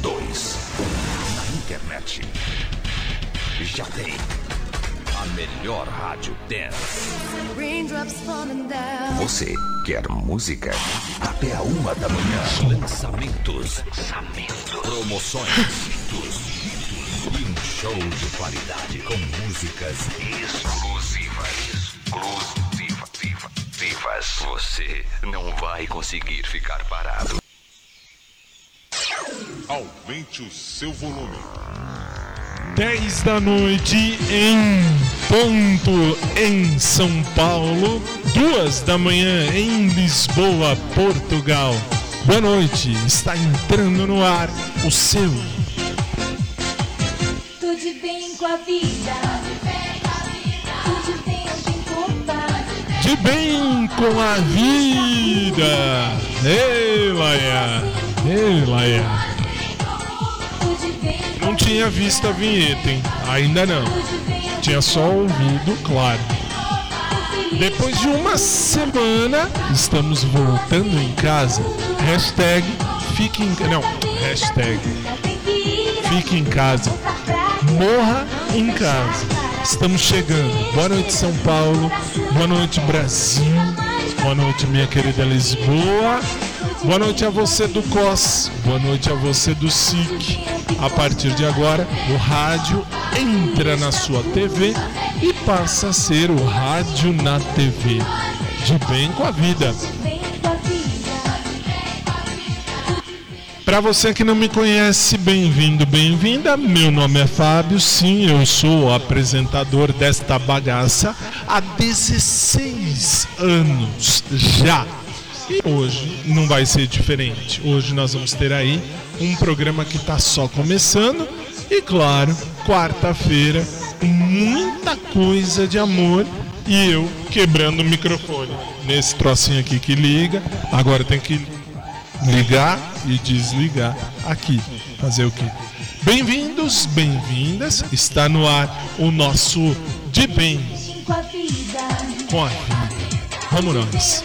2, 1. Na internet. Já tem a melhor rádio dance. Você quer música? Até a uma da manhã. Lançamentos. Lançamentos. Promoções. E um show de qualidade com músicas exclusivas. Exclusivas. Você não vai conseguir ficar parado. Aumente o seu volume. 10 da noite em ponto em São Paulo, 2 da manhã em Lisboa, Portugal. Boa noite, está entrando no ar o seu. Tudo bem com a vida. Tudo bem com a De bem com a vida. Ei, Laia. Ei, Laia. Não tinha visto a vinheta, hein? Ainda não. Tinha só ouvido, claro. Depois de uma semana, estamos voltando em casa. Hashtag fique em Não, hashtag fique em casa. Morra em casa. Estamos chegando. Boa noite, São Paulo. Boa noite, Brasil. Boa noite, minha querida Lisboa. Boa noite a você do COS. Boa noite a você do SIC. A partir de agora, o rádio entra na sua TV e passa a ser o rádio na TV. De bem com a vida. Para você que não me conhece, bem-vindo, bem-vinda. Meu nome é Fábio, sim, eu sou apresentador desta bagaça há 16 anos já. E hoje não vai ser diferente. Hoje nós vamos ter aí um programa que está só começando e, claro, quarta-feira, muita coisa de amor e eu quebrando o microfone nesse trocinho aqui que liga. Agora tem que ligar e desligar aqui. Fazer o quê? Bem-vindos, bem-vindas. Está no ar o nosso De Bem com a vida. Vamos nós.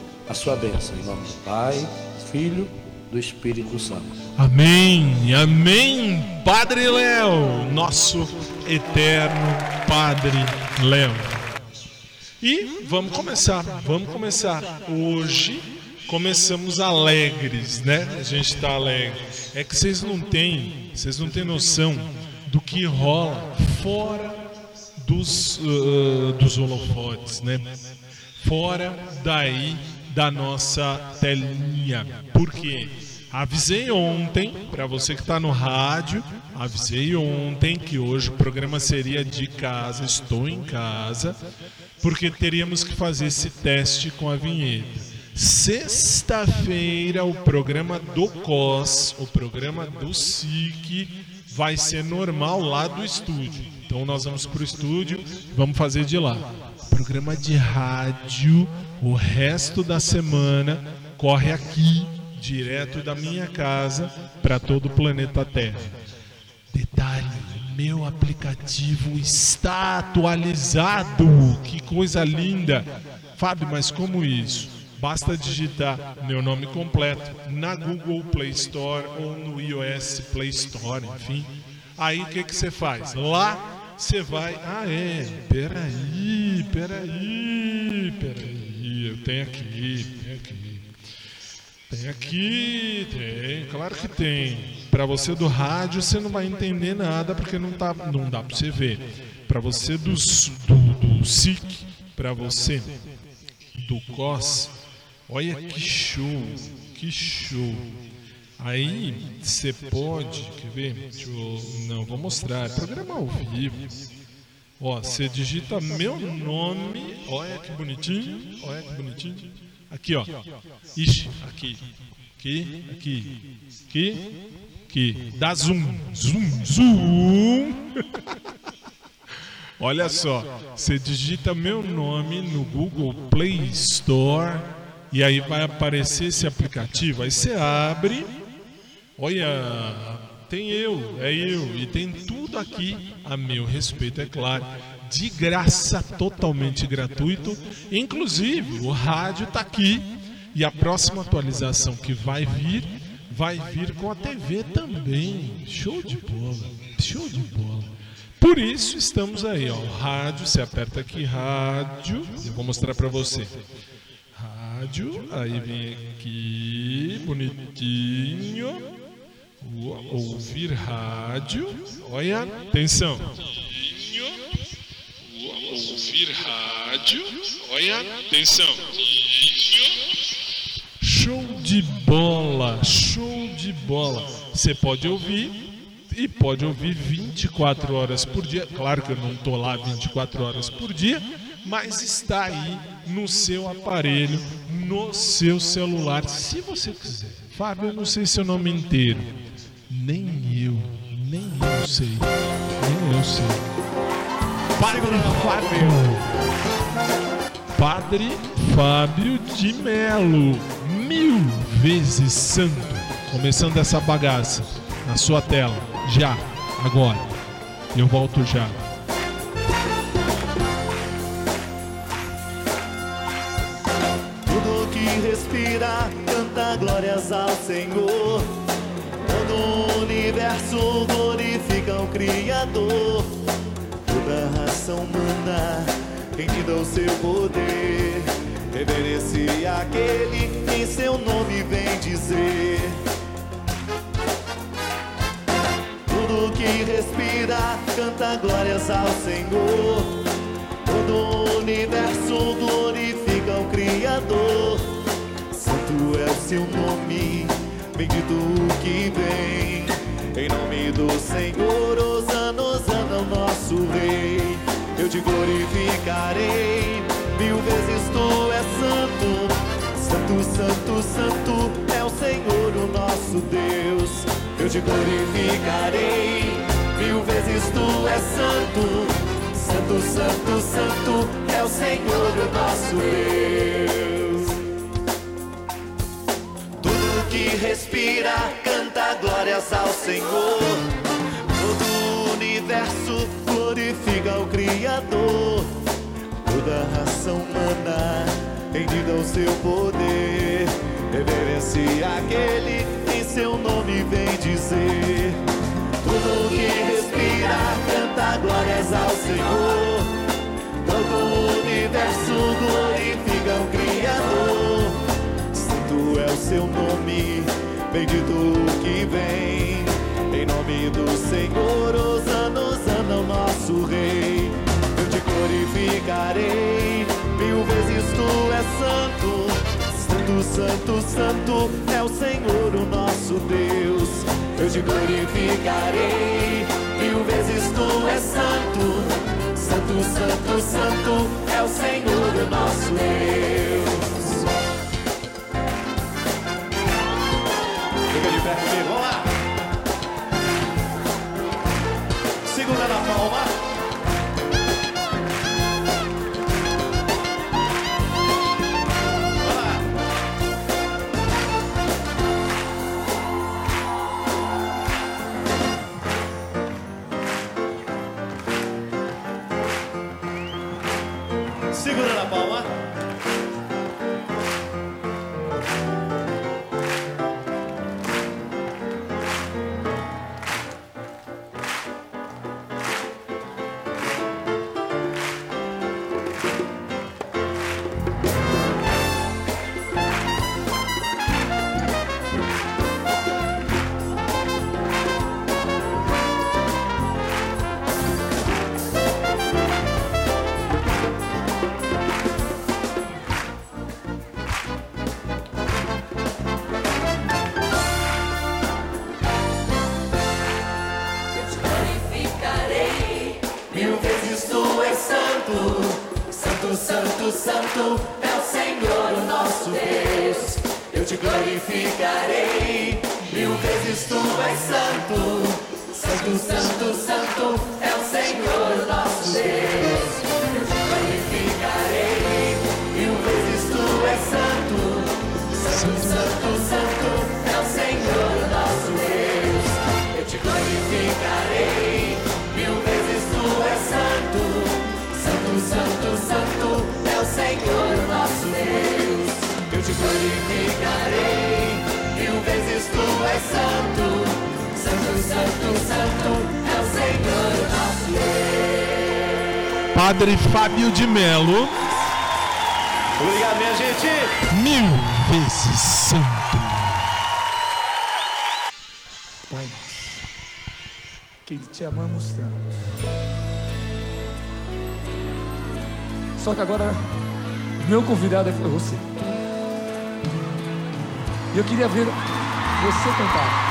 a sua bênção. Em nome do Pai, Filho, do Espírito Santo. Amém, amém, Padre Léo, nosso eterno Padre Léo. E vamos começar, vamos começar. Hoje começamos alegres, né? A gente está alegre. É que vocês não têm, vocês não têm noção do que rola fora dos, uh, dos holofotes, né? Fora daí da nossa telinha. Por quê? Avisei ontem, para você que está no rádio, avisei ontem que hoje o programa seria de casa, estou em casa, porque teríamos que fazer esse teste com a vinheta. Sexta-feira, o programa do COS, o programa do SIC, vai ser normal lá do estúdio. Então nós vamos para o estúdio, vamos fazer de lá. Programa de rádio, o resto da semana corre aqui, direto da minha casa, para todo o planeta Terra. Detalhe, meu aplicativo está atualizado. Que coisa linda. Fábio, mas como isso? Basta digitar meu nome completo na Google Play Store ou no iOS Play Store, enfim. Aí o que, que você faz? Lá você vai. Ah, é. Peraí, peraí, peraí. Eu tenho aqui, tenho aqui. Tem aqui, tem, claro que tem. Para você do rádio você não vai entender nada porque não, tá, não dá para você ver. Para você do, do, do SIC, para você do COS, olha que show, que show. Aí você pode, quer ver? Deixa eu, não, vou mostrar. É programa ao vivo. Ó, você digita meu nome. Olha que bonitinho. Olha que bonitinho. Aqui, ó. Ixi, aqui. Aqui, aqui. Aqui, aqui. Dá zoom. Zoom, zoom. Olha só. Você digita meu nome no Google Play Store. E aí vai aparecer esse aplicativo. Aí você abre. Olha, tem eu, é eu. E tem tudo aqui a meu respeito, é claro. De graça, totalmente gratuito. Inclusive, o rádio está aqui. E a próxima atualização que vai vir, vai vir com a TV também. Show de bola, show de bola. Por isso estamos aí, ó. Rádio, você aperta aqui rádio. Eu vou mostrar para você. Rádio, aí vem aqui, bonitinho. Ouvir rádio. Olha, atenção. Ouvir rádio. Olha, atenção. Show de bola, show de bola. Você pode ouvir e pode ouvir 24 horas por dia. Claro que eu não estou lá 24 horas por dia, mas está aí no seu aparelho, no seu celular, se você quiser. Fábio, eu não sei seu nome inteiro. Nem eu, nem eu sei. Nem eu sei. Padre Fábio. Padre Fábio de Melo. Mil vezes santo. Começando essa bagaça na sua tela. Já, agora. Eu volto já. Tudo que respira canta glórias ao Senhor. Universo glorifica o Criador. Toda raça humana rendida ao seu poder. Reverence aquele que em seu nome vem dizer. Tudo que respira canta glórias ao Senhor. Todo o universo glorifica o Criador. Santo é o seu nome, bendito o que vem. Em nome do Senhor, Osana, Osana, o nosso Rei. Eu te glorificarei, mil vezes tu és santo. Santo, santo, santo é o Senhor, o nosso Deus. Eu te glorificarei, mil vezes tu és santo. Santo, santo, santo é o Senhor, o nosso Deus. Que respira canta glórias ao Senhor. Todo o universo glorifica o Criador. Toda raça humana rendida ao seu poder, reverencia aquele em seu nome vem dizer. Tudo que respira canta glórias ao Senhor. Todo o universo glorifica o Criador. O seu nome, bendito o que vem. Em nome do Senhor, Osana, Osana, o nosso Rei. Eu te glorificarei, mil vezes tu és santo. Santo, santo, santo é o Senhor, o nosso Deus. Eu te glorificarei, mil vezes tu és santo. Santo, santo, santo é o Senhor, o nosso Deus. Pé comigo, vamos lá. Segura na palma. Segura na palma. Melo, Obrigado, minha gente. mil vezes santo. Pai nosso, que te amamos tanto. Só que agora, meu convidado é você. E eu queria ver você cantar.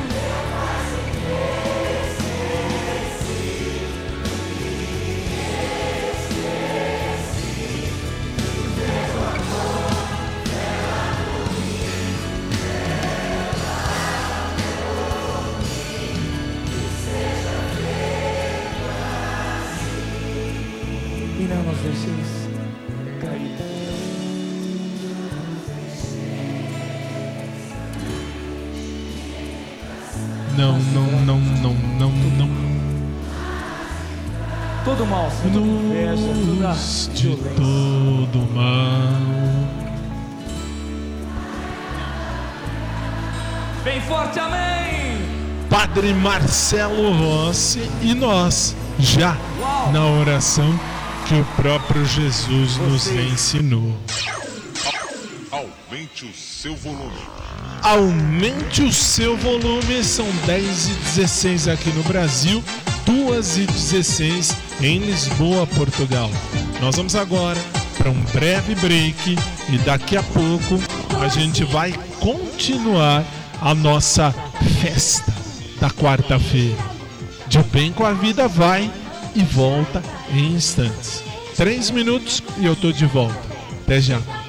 Todo mal, Senhor. Inveja, toda de todo mal. Bem forte, amém. Padre Marcelo Rossi e nós, já na oração que o próprio Jesus nos ensinou. Aumente o seu volume. Aumente o seu volume, são 10 e 16 aqui no Brasil, 2 e 16 em Lisboa, Portugal. Nós vamos agora para um breve break e daqui a pouco a gente vai continuar a nossa festa da quarta-feira. De bem com a vida vai e volta em instantes. Três minutos e eu tô de volta. Até já.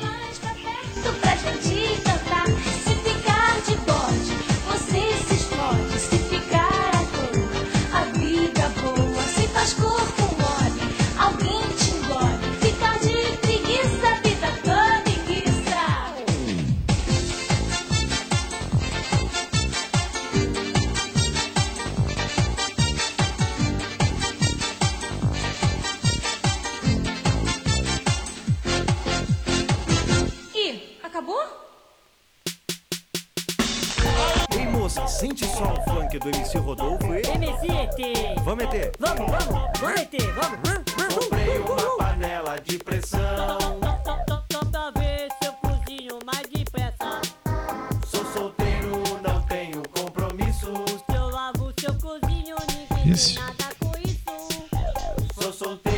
Isso.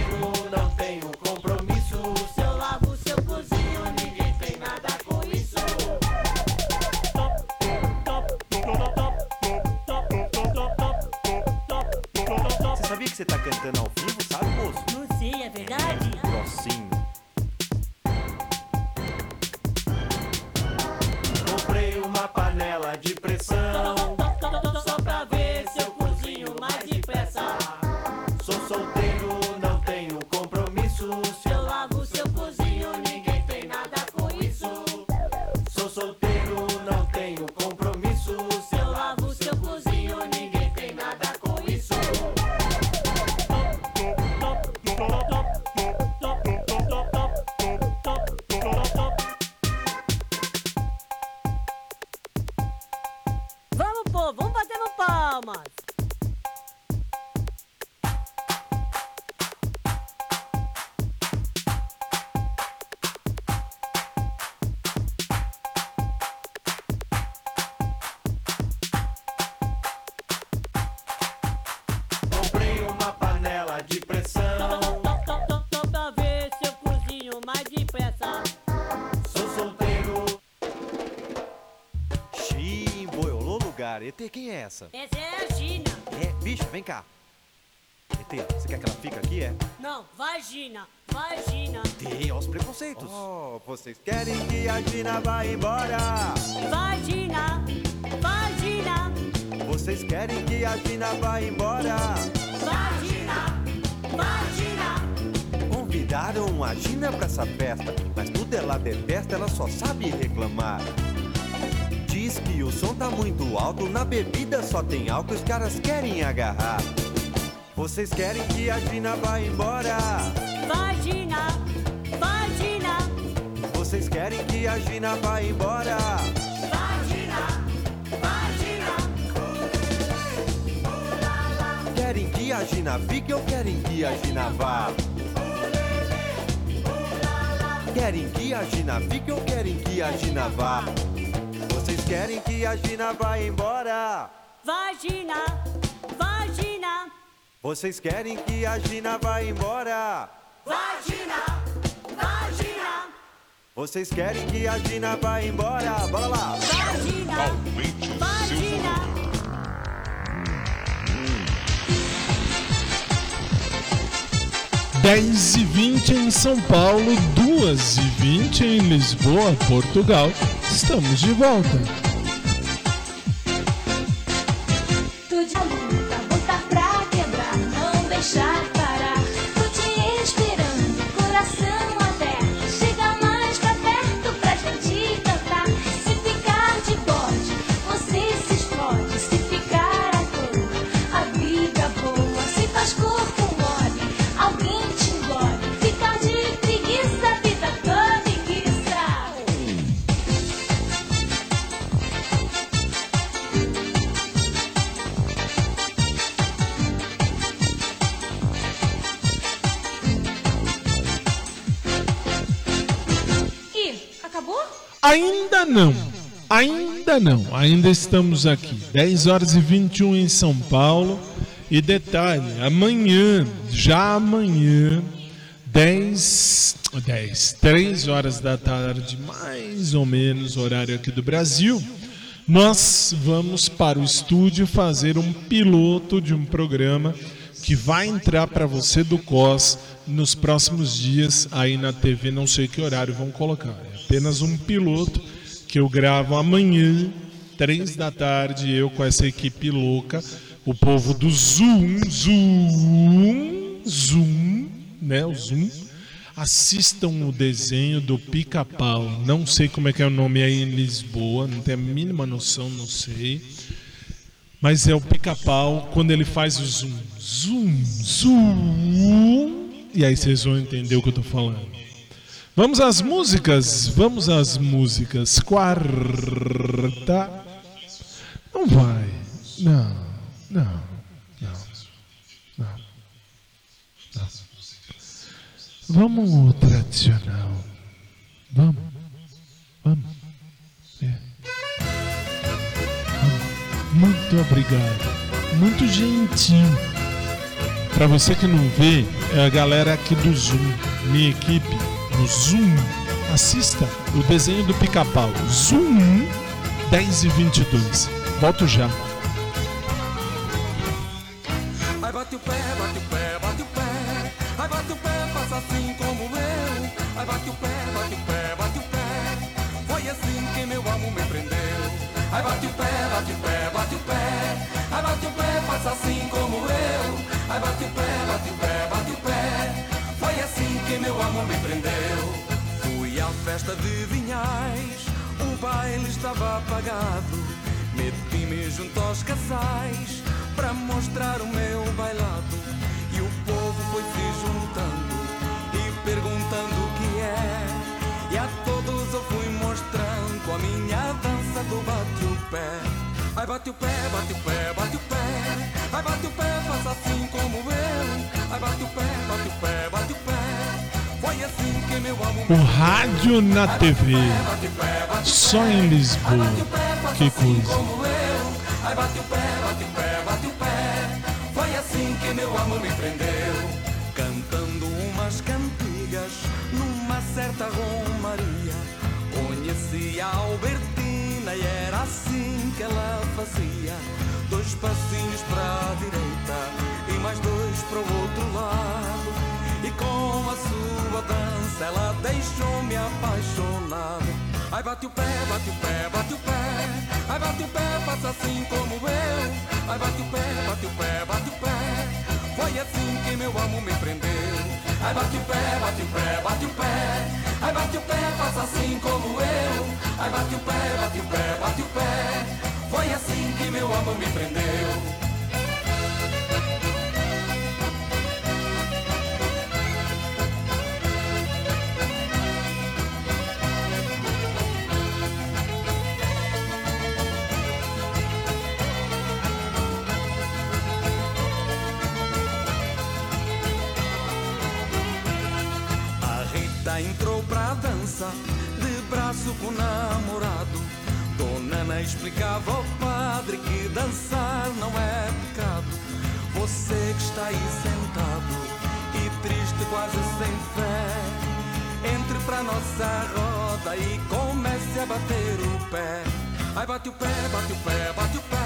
Lugar. ET, quem é essa? Essa é a Gina. É, bicho, vem cá. ET, você quer que ela fique aqui, é? Não, vagina, vagina. ET, olha os preconceitos. Oh, vocês querem que a Gina vá embora? Vagina, vagina. Vocês querem que a Gina vá embora? Vagina, vagina. Convidaram a Gina pra essa festa, mas tudo ela detesta, ela só sabe reclamar. Que o som tá muito alto, na bebida só tem álcool, os caras querem agarrar. Vocês querem que a Gina vá embora? Vagina, vagina. Vocês querem que a Gina vá embora? Vagina, vagina. Querem que a Gina fique ou querem que a Gina vá? Querem que a Gina fique ou querem que a Gina vá? Vocês querem que a Gina vá embora? Vagina, vagina. Vocês querem que a Gina vá embora? Vagina, vagina. Vocês querem que a Gina vá embora? Bora lá! Vagina, Aumente vagina. 10 e 20 em São Paulo, 2 e 20 em Lisboa, Portugal. Estamos de volta. Tu de luta, botar pra quebrar, não deixar não. Ainda não. Ainda estamos aqui. 10 horas e 21 em São Paulo. E detalhe, amanhã, já amanhã, 10, 10, 3 horas da tarde, mais ou menos, horário aqui do Brasil, nós vamos para o estúdio fazer um piloto de um programa que vai entrar para você do COS nos próximos dias aí na TV, não sei que horário vão colocar. É apenas um piloto que eu gravo amanhã, três da tarde, eu com essa equipe louca, o povo do Zoom, Zoom, Zoom, né, o Zoom. Assistam o desenho do Pica-Pau. Não sei como é que é o nome aí em Lisboa, não tenho a mínima noção, não sei. Mas é o pica-pau quando ele faz o zoom. Zoom, zoom. E aí vocês vão entender o que eu tô falando. Vamos às músicas? Vamos às músicas. Quarta. Não vai. Não, não, não. Não. não. Vamos o tradicional. Vamos. Vamos. É. Muito obrigado. Muito gentil. Para você que não vê, é a galera aqui do Zoom, minha equipe, no Zoom. Assista o desenho do pica-pau. Zoom 10 e 22. Volto já. Festa de Vinhais, o baile estava apagado. Meti-me junto aos casais para mostrar o meu bailado. E o povo foi se juntando e perguntando o que é. E a todos eu fui mostrando a minha dança do bate o pé. Ai bate o pé, bate o pé, bate o pé. Ai bate o pé, faça assim como eu. Ai bate o pé, bate o pé, bate o pé. O rádio na TV. Só em Lisboa. Que coisa. Foi assim que meu amor me prendeu. Cantando umas cantigas numa certa romaria. Conheci a Albertina e era assim que ela fazia. Dois passinhos para a direita e mais dois para o outro lado. E com a sua dança ela deixou-me apaixonado. Ai bate o pé, bate o pé, bate o pé. Ai bate o pé, faça assim como eu. Ai bate o pé, bate o pé, bate o pé. Foi assim que meu amo me prendeu. Ai bate o pé, bate o pé, bate o pé. Ai bate o pé, faça assim como eu. Ai bate o pé, bate o pé, bate o pé. Foi assim que meu amor me prendeu. De braço com o namorado. Dona Ana explicava ao padre que dançar não é pecado. Você que está aí sentado e triste, quase sem fé, entre pra nossa roda e comece a bater o pé. Ai bate o pé, bate o pé, bate o pé.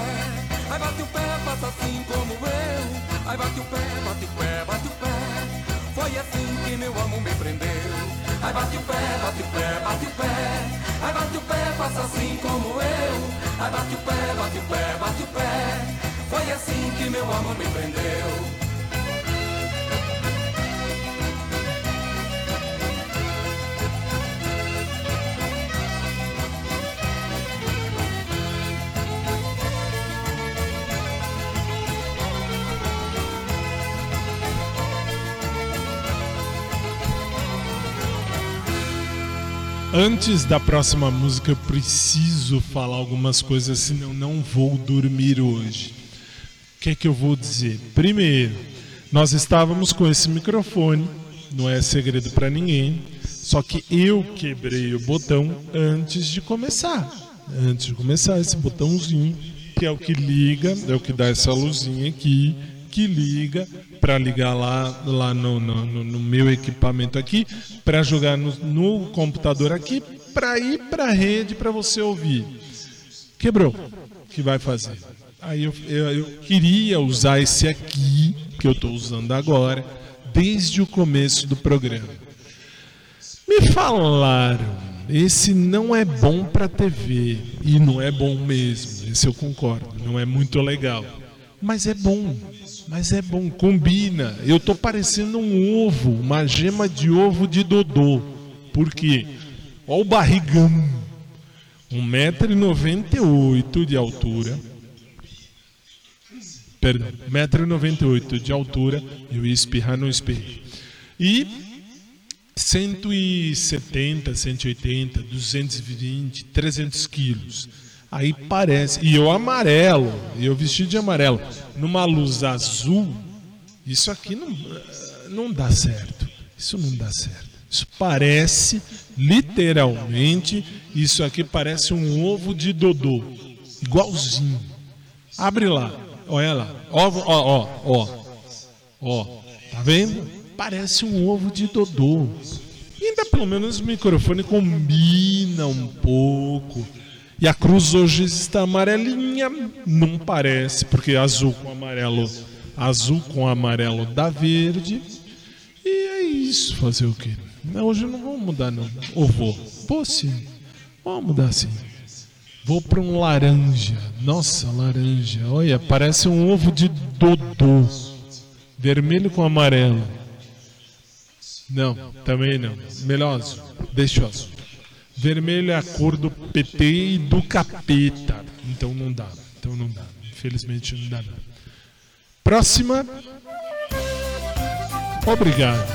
Ai bate o pé, faça assim como eu. Ai bate o pé, bate o pé, bate o pé. Foi assim que meu amor me prendeu. Ai bate o pé, bate o pé, bate o pé. Ai bate o pé, faça assim como eu. Ai bate o pé, bate o pé, bate o pé. Foi assim que meu amor me prendeu. Antes da próxima música, eu preciso falar algumas coisas, senão não vou dormir hoje. O que é que eu vou dizer? Primeiro, nós estávamos com esse microfone, não é segredo para ninguém, só que eu quebrei o botão antes de começar. Antes de começar, esse botãozinho, que é o que liga, é o que dá essa luzinha aqui, que liga para ligar lá, lá no, no, no- meu equipamento aqui, para jogar no, no computador aqui, para ir para a rede para você ouvir. Quebrou. O que vai fazer? Aí eu, eu, eu queria usar esse aqui, que eu estou usando agora, desde o começo do programa. Me falaram, esse não é bom para TV. E não é bom mesmo, esse eu concordo, não é muito legal. Mas é bom, mas é bom, combina. Eu tô parecendo um ovo, uma gema de ovo de Dodô. Por quê? Olha o barrigão. 1,98m de altura. Perdão, 1,98m de altura. Eu ia espirrar, não espirrei. E 170, 180, 220, 300 quilos. Aí parece. E eu amarelo, e eu vestido de amarelo, numa luz azul. Isso aqui não, não dá certo. Isso não dá certo. Isso parece, literalmente, isso aqui parece um ovo de Dodô. Igualzinho. Abre lá. Olha lá. Ó, ó, ó, ó. Ó. Tá vendo? Parece um ovo de Dodô. Ainda pelo menos o microfone combina um pouco. E a cruz hoje está amarelinha, não parece, porque azul com amarelo, azul com amarelo dá verde. E é isso, fazer o quê? Hoje não vou mudar não. Ou vou? Vou sim. Vou mudar sim. Vou para um laranja. Nossa, laranja. Olha, parece um ovo de dodô. Vermelho com amarelo. Não, também não. Melhor azul. Deixa o azul. Vermelho é a cor do PT e do capeta. Então não dá. Então não dá. Infelizmente não dá. Não. Próxima. Obrigado.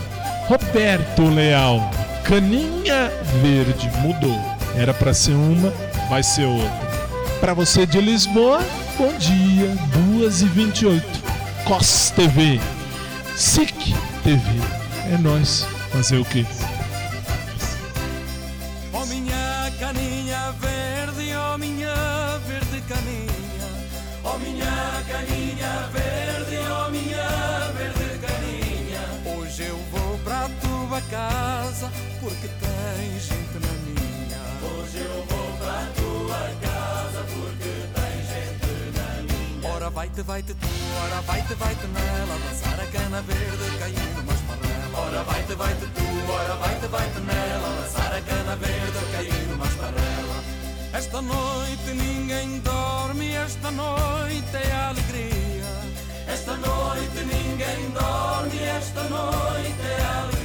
Roberto Leal. Caninha verde. Mudou. Era para ser uma, vai ser outra. Para você de Lisboa, bom dia. 2h28. COS TV. SIC TV. É nós. Fazer o quê? Porque tem gente na minha. Hoje eu vou pra tua casa porque tem gente na minha. Ora vai-te, vai-te tu, ora vai-te, vai-te nela. Dançar a cana verde, cair numa esparrela. Ora vai-te, vai-te tu, ora vai-te, vai-te nela. Dançar a cana verde, cair numa esparrela. Esta noite ninguém dorme, esta noite é alegria. Esta noite ninguém dorme, esta noite é alegria.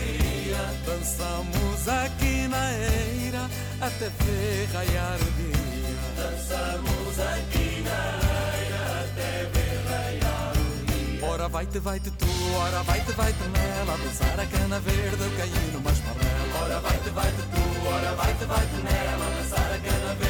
Dançamos aqui na eira até ver raiar o dia. Dançamos aqui na eira até ver raiar o dia. Ora vai-te, vai-te tu, ora vai-te, vai-te nela. Dançar a cana verde, eu caí numa esparrela. Ora vai-te, vai-te tu, ora vai-te, vai-te nela. Dançar a cana verde,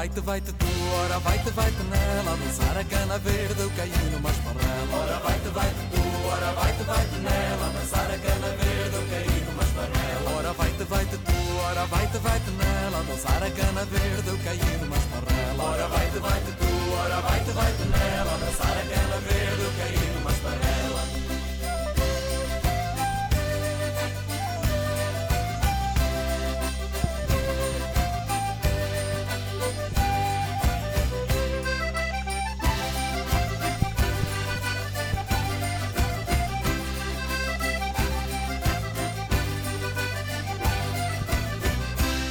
vai-te, vai-te tu, ora vai-te, vai-te nela. Dançar a cana verde, eu caí numa esparrela. Ora vai-te, vai-te tu, ora vai-te, vai-te nela. Dançar a cana verde, eu caí numa esparrela. Ora vai-te, vai-te tu, ora vai-te, vai-te nela. Dançar a cana verde, eu caí numa esparrela. Ora vai-te, vai-te tu, ora vai-te, vai-te nela. Dançar a cana verde, eu caí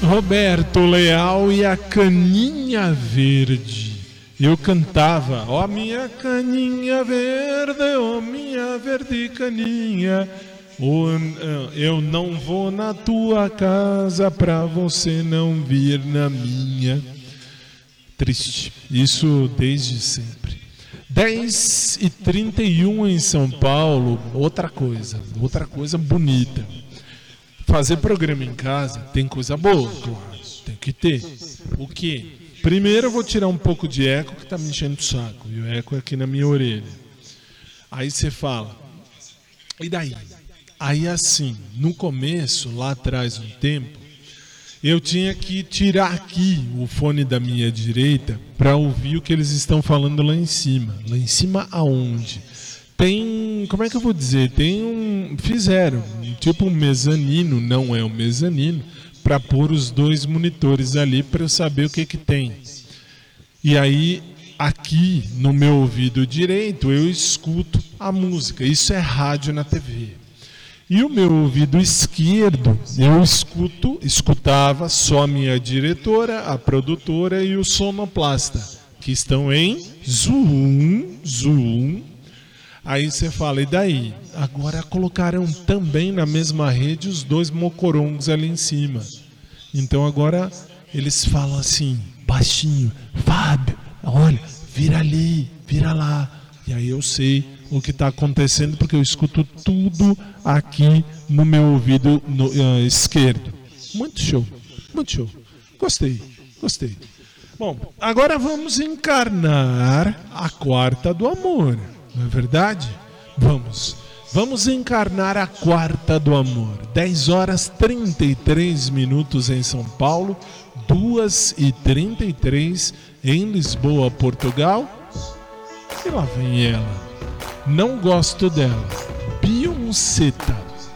Roberto Leal e a Caninha Verde. Eu cantava, ó minha caninha verde, ó minha verde caninha. Eh, eu não vou na tua casa pra você não vir na minha. Triste. Isso desde sempre. 10 e 31 em São Paulo, outra coisa, outra coisa bonita. Fazer programa em casa tem coisa boa, claro, tem que ter. O que? Primeiro eu vou tirar um pouco de eco que tá me enchendo o saco, e o eco é aqui na minha orelha. Aí você fala, e daí? Aí assim, no começo, lá atrás, um tempo, eu tinha que tirar aqui o fone da minha direita para ouvir o que eles estão falando lá em cima. Lá em cima aonde? Tem, como é que eu vou dizer? Tem um, fizeram tipo um mezanino, não é um mezanino, para pôr os dois monitores ali para eu saber o que que tem. E aí aqui no meu ouvido direito eu escuto a música. Isso é rádio na TV. E o meu ouvido esquerdo, eu escuto, escutava só a minha diretora, a produtora e o sonoplasta, que estão em zoom, zoom. Aí você fala, e daí? Agora colocaram também na mesma rede os dois mocorongos ali em cima. Então agora eles falam assim, baixinho, Fábio, olha, vira ali, vira lá. E aí eu sei o que está acontecendo porque eu escuto tudo aqui no meu ouvido no, uh, esquerdo. Muito show, muito show. Gostei, gostei. Bom, agora vamos encarnar a quarta do amor, não é verdade? Vamos. Vamos encarnar a quarta do amor. 10 horas 33 minutos em São Paulo, 2 e 33 em Lisboa, Portugal. E lá vem ela. Não gosto dela. Beyoncé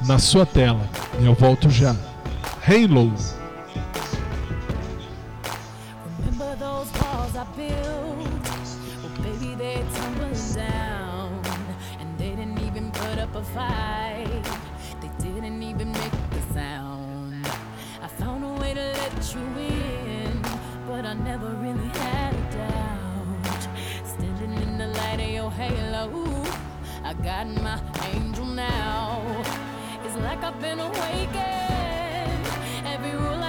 na sua tela. Eu volto já. Halo. You in, but I never really had a doubt. Standing in the light of your halo, I got my angel now. It's like I've been awakened. Every rule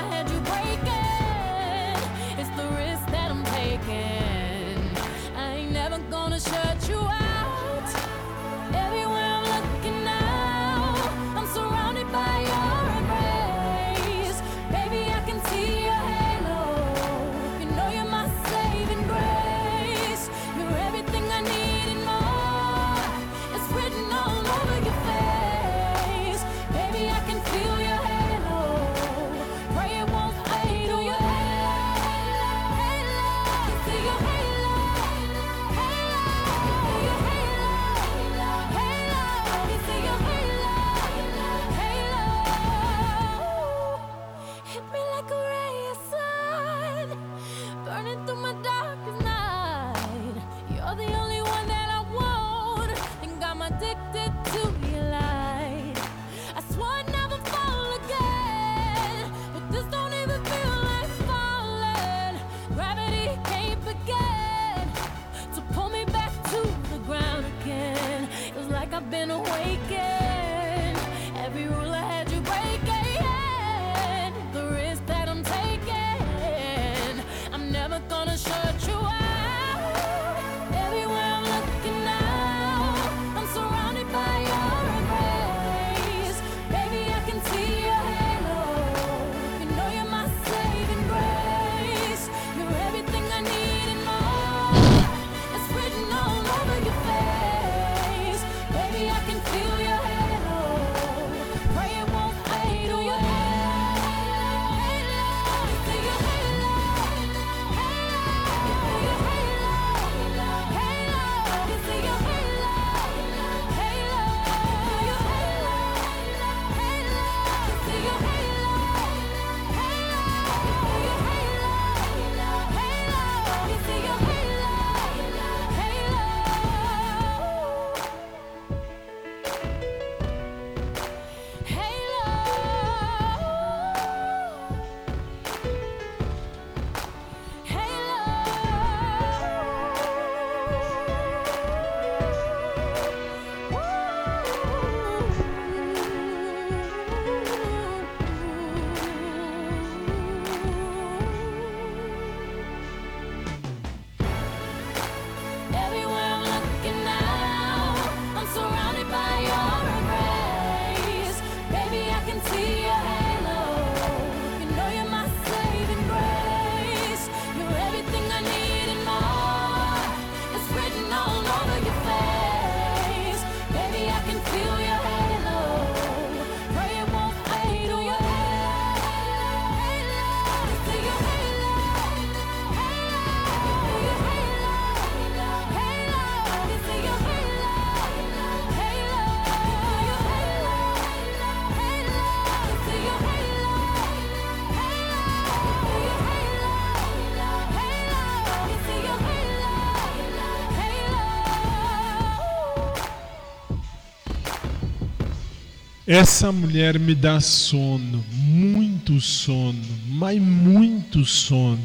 Essa mulher me dá sono, muito sono, mas muito sono.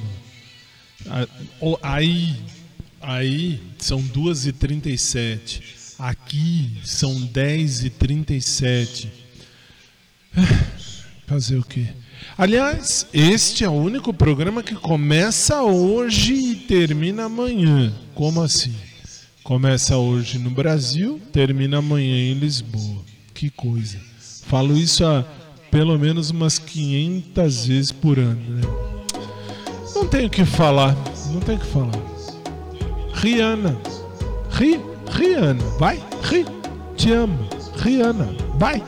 Aí, aí são 2h37. Aqui são 10h37. Ah, fazer o quê? Aliás, este é o único programa que começa hoje e termina amanhã. Como assim? Começa hoje no Brasil, termina amanhã em Lisboa. Que coisa. Falo isso há pelo menos umas 500 vezes por ano. Né? Não tenho o que falar, não tenho o que falar. Rihanna, ri, Rihanna, vai, ri, te amo, Rihanna, vai.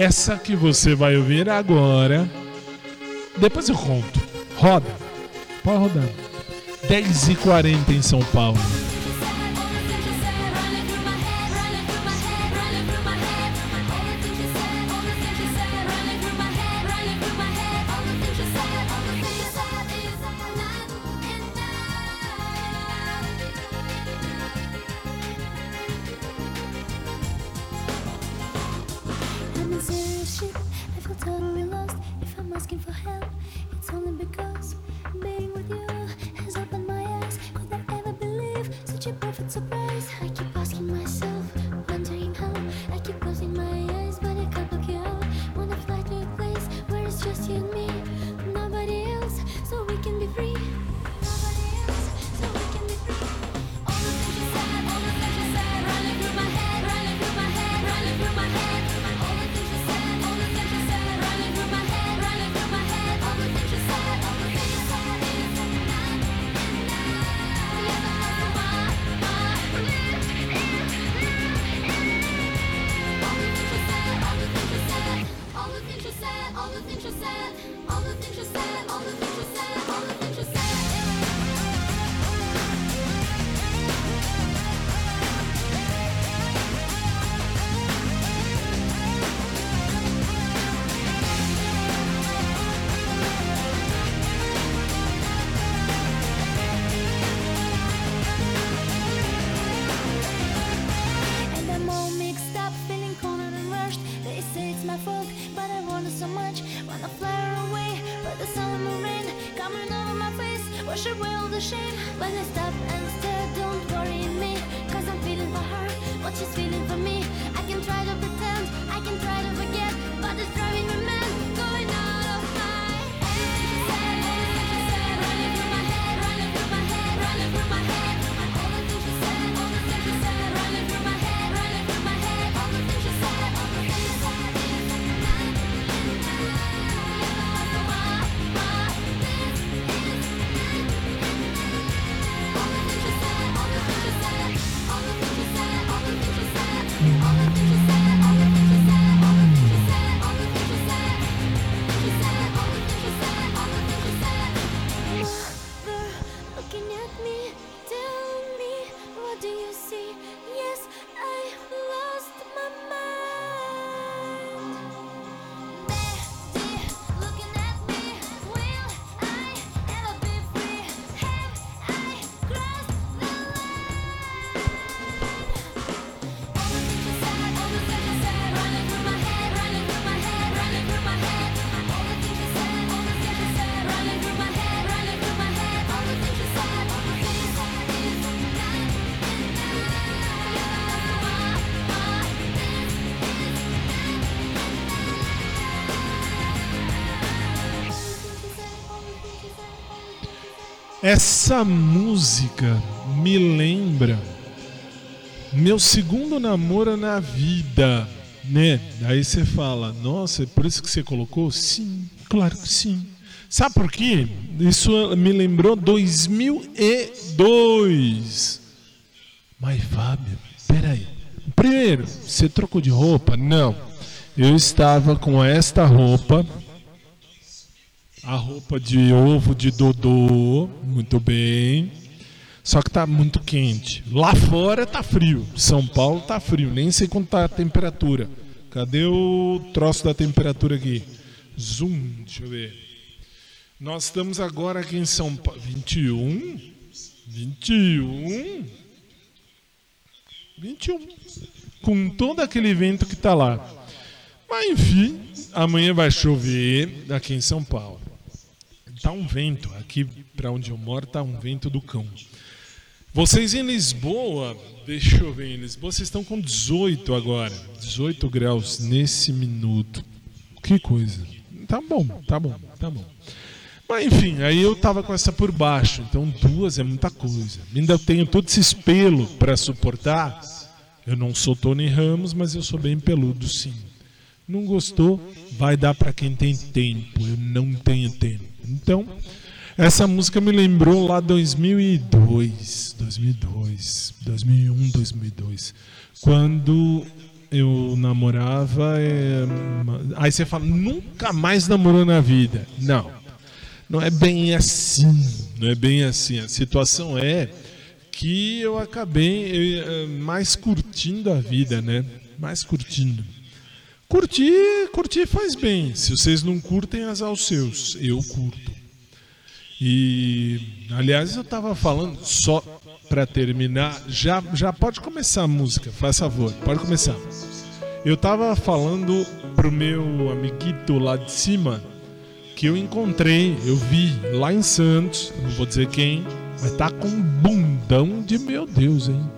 Essa que você vai ouvir agora. Depois eu conto. Roda. Pode rodar. 10h40 em São Paulo. Essa música me lembra meu segundo namoro na vida, né? Aí você fala, nossa, é por isso que você colocou? Sim, claro que sim. Sabe por quê? Isso me lembrou 2002. Mas Fábio, peraí. Primeiro, você trocou de roupa? Não. Eu estava com esta roupa a roupa de ovo de Dodô, muito bem. Só que tá muito quente. Lá fora tá frio. São Paulo tá frio. Nem sei quanto tá a temperatura. Cadê o troço da temperatura aqui? Zoom, deixa eu ver. Nós estamos agora aqui em São Paulo. 21? 21? 21. Com todo aquele vento que tá lá. Mas enfim, amanhã vai chover aqui em São Paulo tá um vento aqui para onde eu moro, tá um vento do cão. Vocês em Lisboa, deixa eu ver, em Lisboa vocês estão com 18 agora, 18 graus nesse minuto. Que coisa. Tá bom, tá bom, tá bom. Mas enfim, aí eu tava com essa por baixo, então duas é muita coisa. Ainda tenho todo esse espelho para suportar. Eu não sou Tony Ramos, mas eu sou bem peludo sim. Não gostou? Vai dar para quem tem tempo. Eu não tenho tempo. Então, essa música me lembrou lá 2002, 2002, 2001, 2002, quando eu namorava. é, Aí você fala, nunca mais namorou na vida. Não, não é bem assim. Não é bem assim. A situação é que eu acabei eh, mais curtindo a vida, né? Mais curtindo. Curtir, curtir faz bem. Se vocês não curtem, azar os seus. Eu curto. E, aliás, eu tava falando, só para terminar, já, já pode começar a música, faz favor, pode começar. Eu tava falando pro meu amiguito lá de cima que eu encontrei, eu vi lá em Santos, não vou dizer quem, mas tá com um bundão de meu Deus, hein?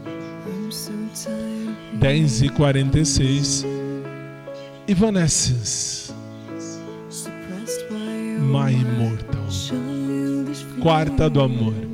10 e 46 Evanescence. My Immortal Quarta do Amor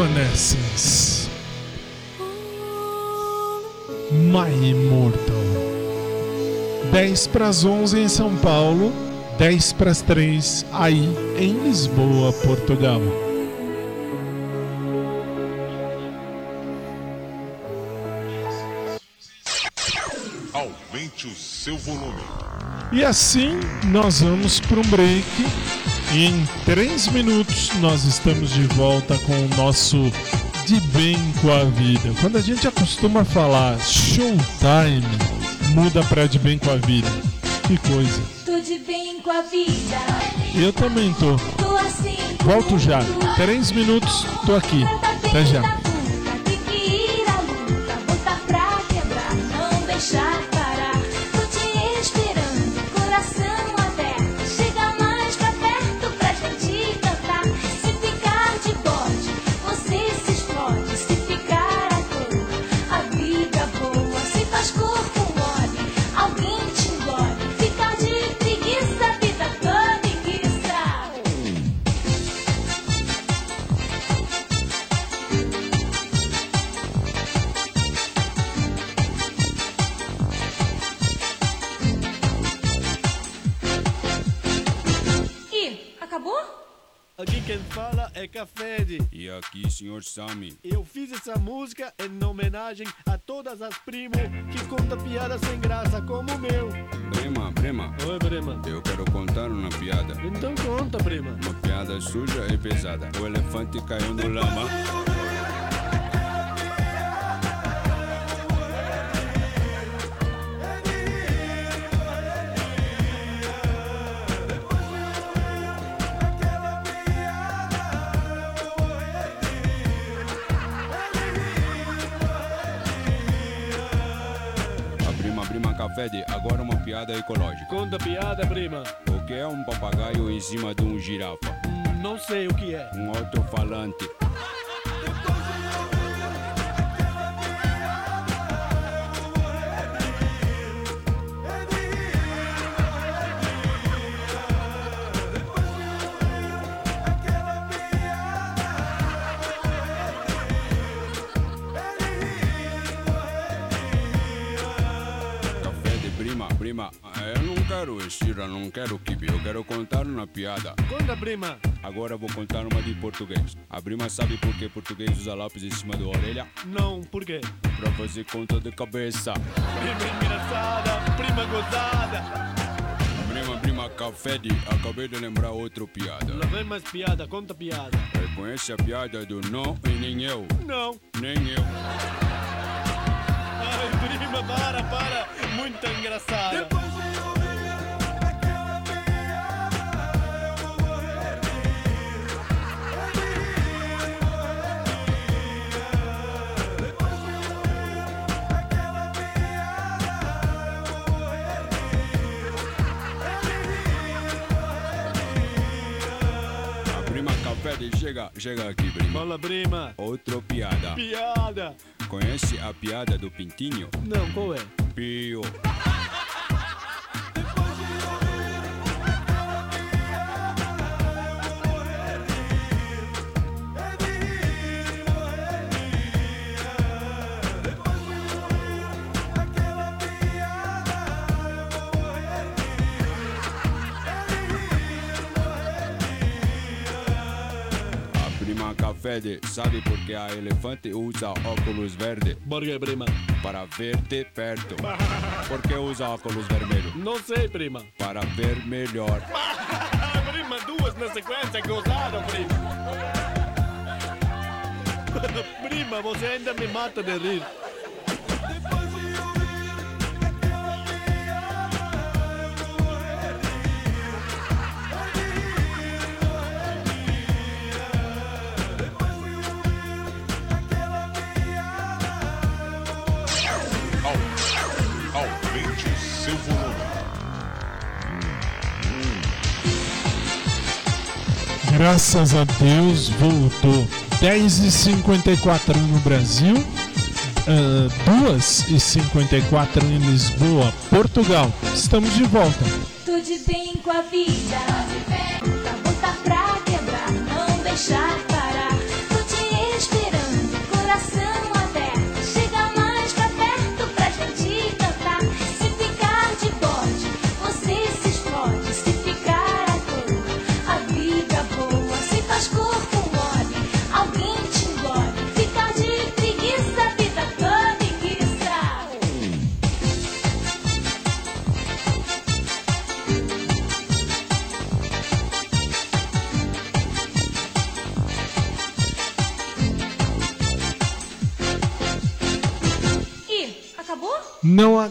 Evanescence My Immortal 10 para as 11 em São Paulo 10 para as 3 aí em Lisboa, Portugal Aumente o seu volume. E assim nós vamos para um break. E em três minutos nós estamos de volta com o nosso De Bem com a Vida. Quando a gente acostuma falar showtime, muda para De Bem com a Vida. Que coisa. Tô de bem com a vida. Eu também tô. Tô assim. Volto já. Três minutos, tô aqui. Até já. Aqui, senhor Sami. Eu fiz essa música em homenagem a todas as primos que contam piadas sem graça como o meu. Prima, prima. Oi, prima. Eu quero contar uma piada. Então conta, prima. Uma piada suja e pesada. O elefante caiu no lama. Prima, café de agora uma piada ecológica. Conta piada, prima. O que é um papagaio em cima de um girafa? Hum, Não sei o que é. Um alto-falante. Prima, prima. Eu não quero estira, não quero kibe. Eu quero contar uma piada. Conta, prima. Agora vou contar uma de português. A prima sabe por que português usa lápis em cima da orelha? Não, por quê? Pra fazer conta de cabeça. Prima engraçada, prima gozada. Prima, prima, café de. Acabei de lembrar outra piada. Lá vem mais piada, conta piada. Conhece a piada do não e nem eu? Não. Nem eu. Ai, prima, para, para. Muito engraçada. A prima café de chega, chega aqui, prima. Fala, prima. Outra piada. Piada. Conhece a piada do pintinho? Não, qual é? Pio. Prima café de sabe por que a elefante usa óculos verde? Por quê, prima? Para ver de perto. Por que usa óculos vermelhos? Não sei, prima. Para ver melhor. prima, duas na sequência, gozaram, prima. prima, você ainda me mata de rir. Graças a Deus voltou. 10h54 no Brasil, uh, 2h54 em Lisboa, Portugal. Estamos de volta. Bem com a vida. Pra quebrar, não deixar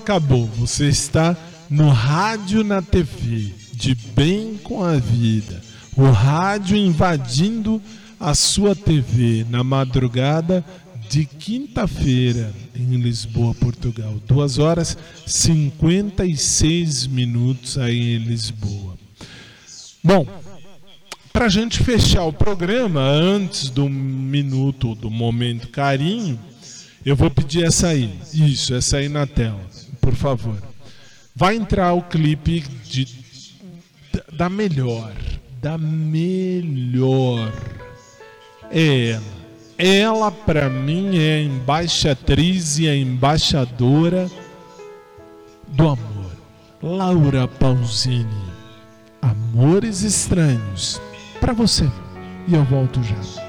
acabou. Você está no rádio na TV, de bem com a vida. O rádio invadindo a sua TV na madrugada de quinta-feira em Lisboa, Portugal. 2 horas 56 minutos aí em Lisboa. Bom, para a gente fechar o programa, antes do minuto do momento carinho, eu vou pedir essa aí. Isso, essa aí na tela, por favor. Vai entrar o clipe de, da melhor, da melhor. É ela. Ela, para mim, é a embaixatriz e a embaixadora do amor. Laura Pausini. Amores Estranhos. Para você. E eu volto já.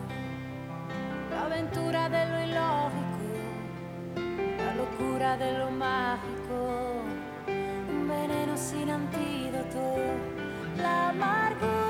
aventura de lo ilógico, la locura de lo mágico, un veneno sin antídoto, la amargura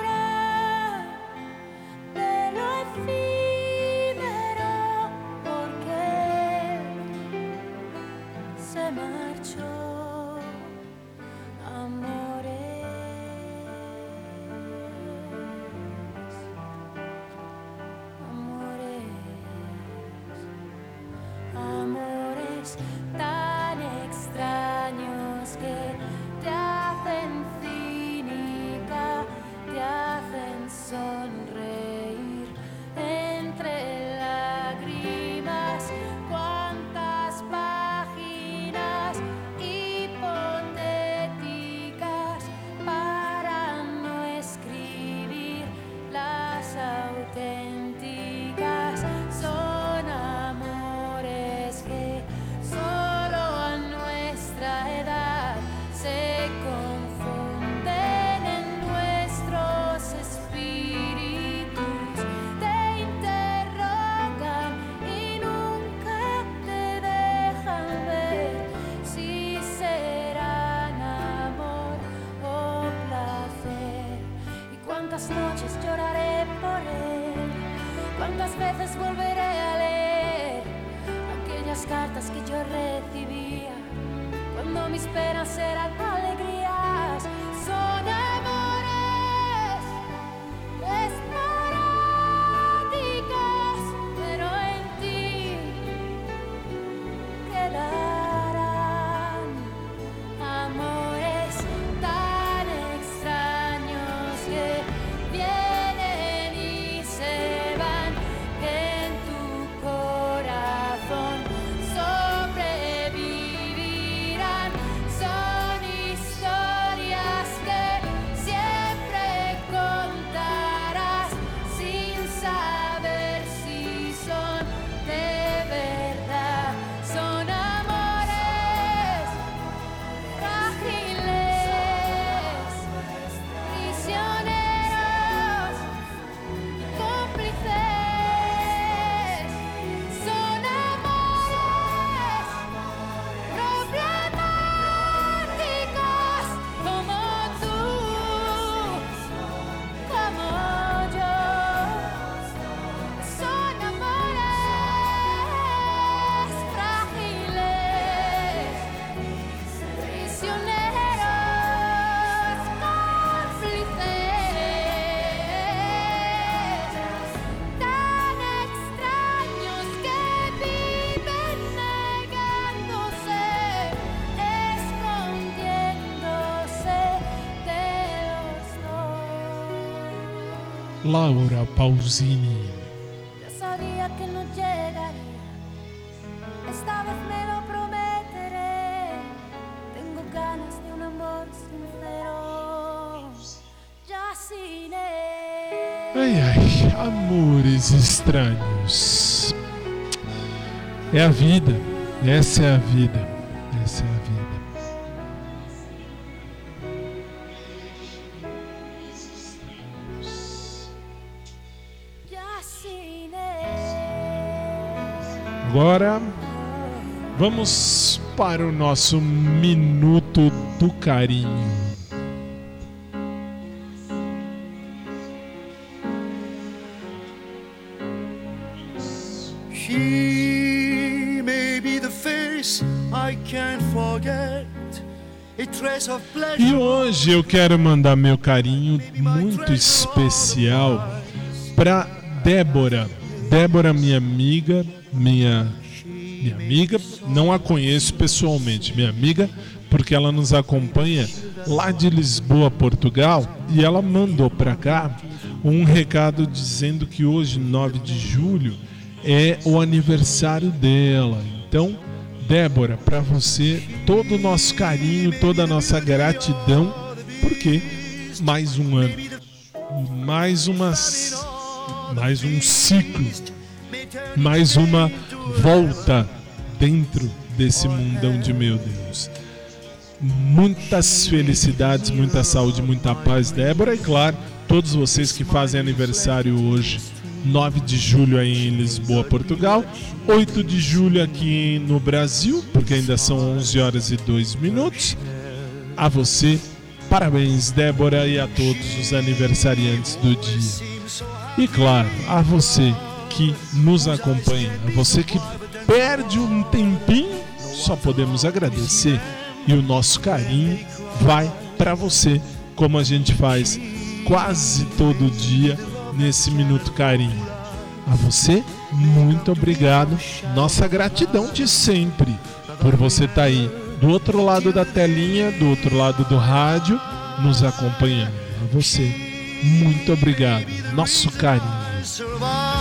un amor Ai ai, amores estranhos. É a vida. Essa é a vida. Agora vamos para o nosso minuto do carinho. She may be the face I can't forget. E hoje eu quero mandar meu carinho muito especial para Débora. Débora, minha amiga, minha minha amiga, não a conheço pessoalmente, minha amiga, porque ela nos acompanha lá de Lisboa, Portugal, e ela mandou para cá um recado dizendo que hoje, 9 de julho, é o aniversário dela. Então, Débora, para você, todo o nosso carinho, toda a nossa gratidão, porque mais um ano, mais umas, mais um ciclo, mais uma volta dentro desse mundão de meu Deus. Muitas felicidades, muita saúde, muita paz, Débora, e claro, todos vocês que fazem aniversário hoje. 9 de julho aí em Lisboa, Portugal, 8 de julho aqui no Brasil, porque ainda são 11 horas e 2 minutos. A você, parabéns, Débora, e a todos os aniversariantes do dia. E claro, a você que nos acompanha, a você que perde um tempinho, só podemos agradecer. E o nosso carinho vai para você, como a gente faz quase todo dia nesse Minuto Carinho. A você, muito obrigado. Nossa gratidão de sempre por você estar aí do outro lado da telinha, do outro lado do rádio, nos acompanhando. A você, muito obrigado. Nosso carinho.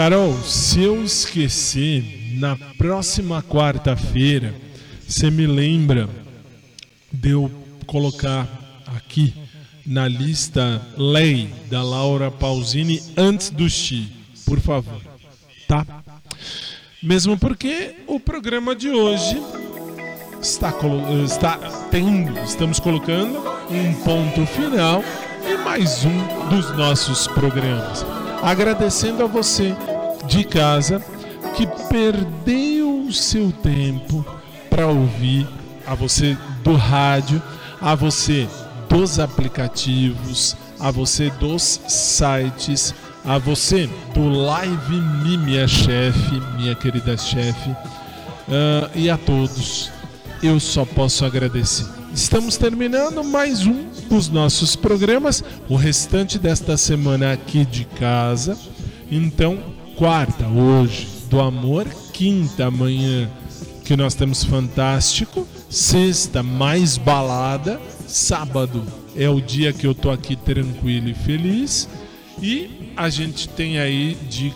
Carol, se eu esquecer, na próxima quarta-feira, você me lembra de eu colocar aqui na lista Lei da Laura Pausini antes do Xi, por favor, tá? Mesmo porque o programa de hoje está, está tendo, estamos colocando um ponto final em mais um dos nossos programas. Agradecendo a você de casa que perdeu o seu tempo para ouvir, a você do rádio, a você dos aplicativos, a você dos sites, a você do Live Me, minha chefe, minha querida chefe, ah, e a todos. Eu só posso agradecer. Estamos terminando mais um dos nossos programas, o restante desta semana aqui de casa. Então, quarta, hoje, do amor, quinta, amanhã, que nós temos fantástico, sexta, mais balada, sábado é o dia que eu tô aqui tranquilo e feliz. E a gente tem aí de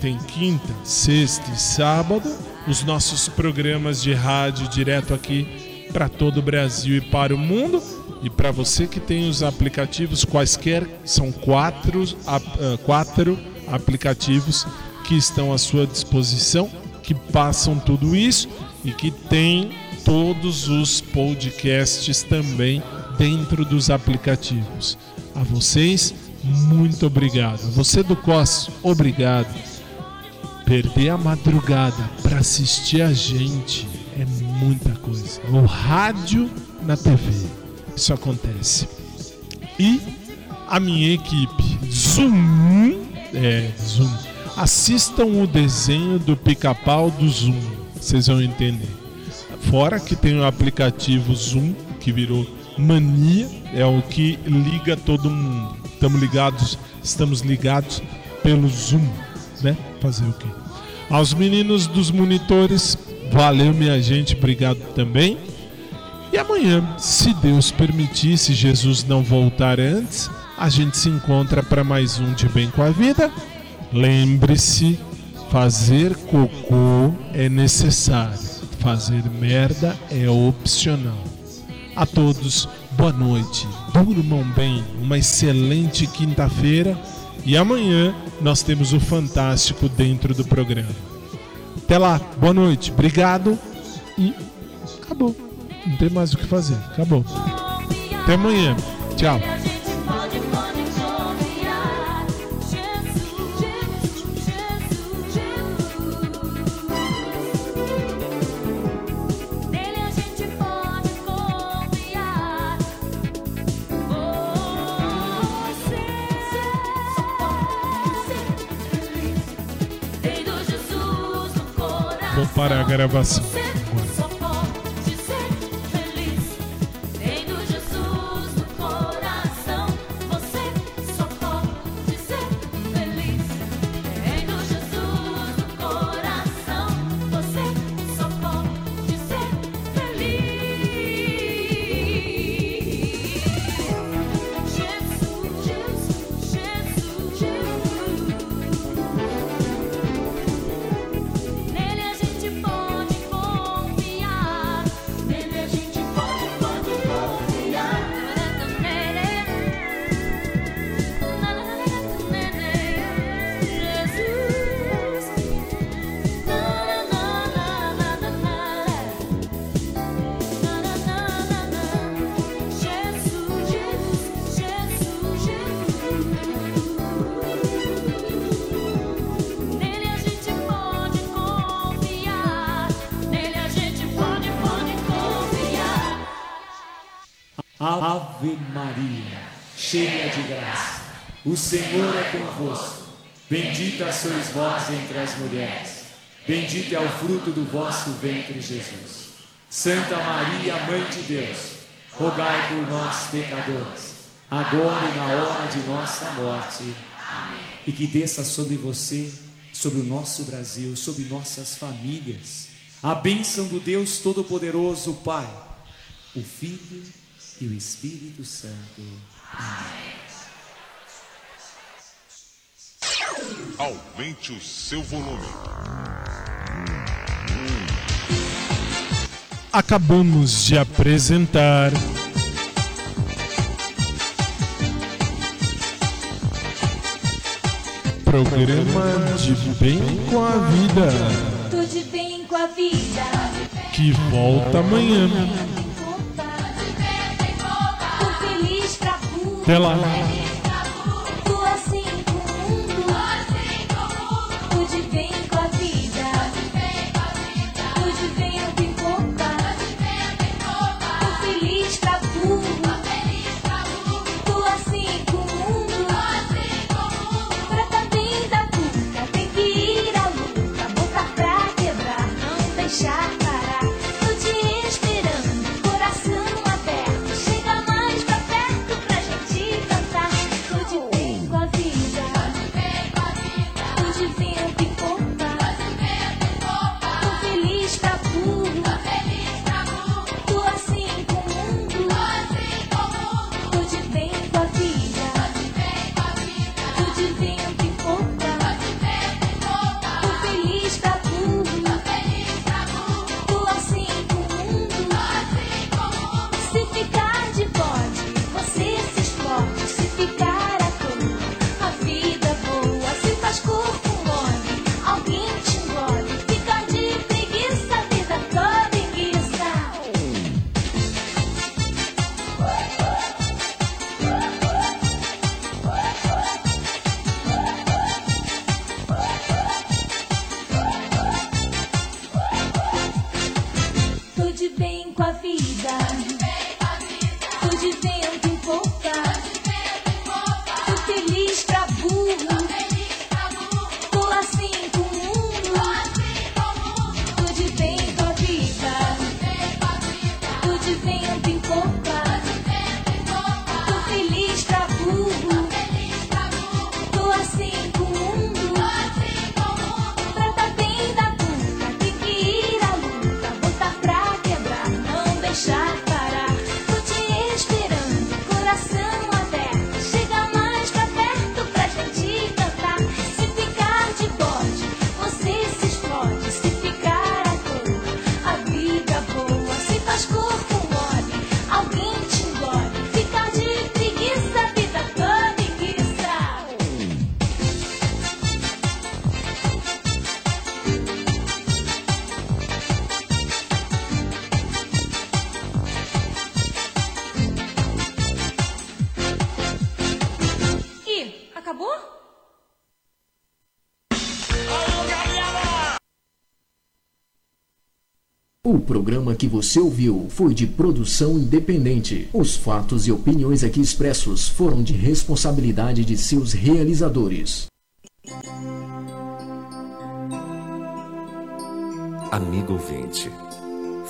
tem quinta, sexta e sábado os nossos programas de rádio direto aqui para todo o Brasil e para o mundo. E para você que tem os aplicativos quaisquer, são quatro, ah, quatro aplicativos que estão à sua disposição, que passam tudo isso e que tem todos os podcasts também dentro dos aplicativos. A vocês, muito obrigado. Você do COS, obrigado. Perder a madrugada para assistir a gente é muita coisa. O rádio na TV. Isso acontece. E a minha equipe. Zoom, é, Zoom. Assistam o desenho do pica-pau do Zoom, vocês vão entender. Fora que tem o aplicativo Zoom, que virou mania, é o que liga todo mundo. Estamos ligados, estamos ligados pelo Zoom, né? Fazer o quê? Aos meninos dos monitores, valeu minha gente, obrigado também. E amanhã, se Deus permitir, se Jesus não voltar antes, a gente se encontra para mais um de Bem com a Vida. Lembre-se, fazer cocô é necessário, fazer merda é opcional. A todos, boa noite, durmam bem, uma excelente quinta-feira e amanhã nós temos o Fantástico dentro do programa. Até lá, boa noite, obrigado e acabou. Não tem mais o que fazer, acabou. Até amanhã, tchau. Vou o Senhor é convosco. Bendita sois vós entre as mulheres, bendito é o fruto do vosso ventre, Jesus. Santa Maria, Mãe de Deus, rogai por nós, pecadores, agora e na hora de nossa morte. E que desça sobre você, sobre o nosso Brasil, sobre nossas famílias, a bênção do Deus Todo-Poderoso, Pai, o Filho e o Espírito Santo. Amém. Aumente o seu volume. Acabamos de apresentar. Programa de Bem com a Vida, Tudo de bem com a vida. que volta amanhã. Tô feliz pra burro. Até lá. O programa que você ouviu foi de produção independente. Os fatos e opiniões aqui expressos foram de responsabilidade de seus realizadores. Amigo ouvinte,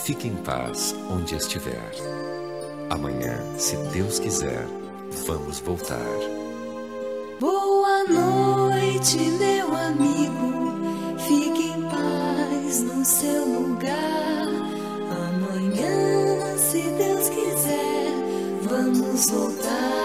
fique em paz onde estiver. Amanhã, se Deus quiser, vamos voltar. Boa noite, meu amigo. Fique em paz no seu lugar. Vamos voltar.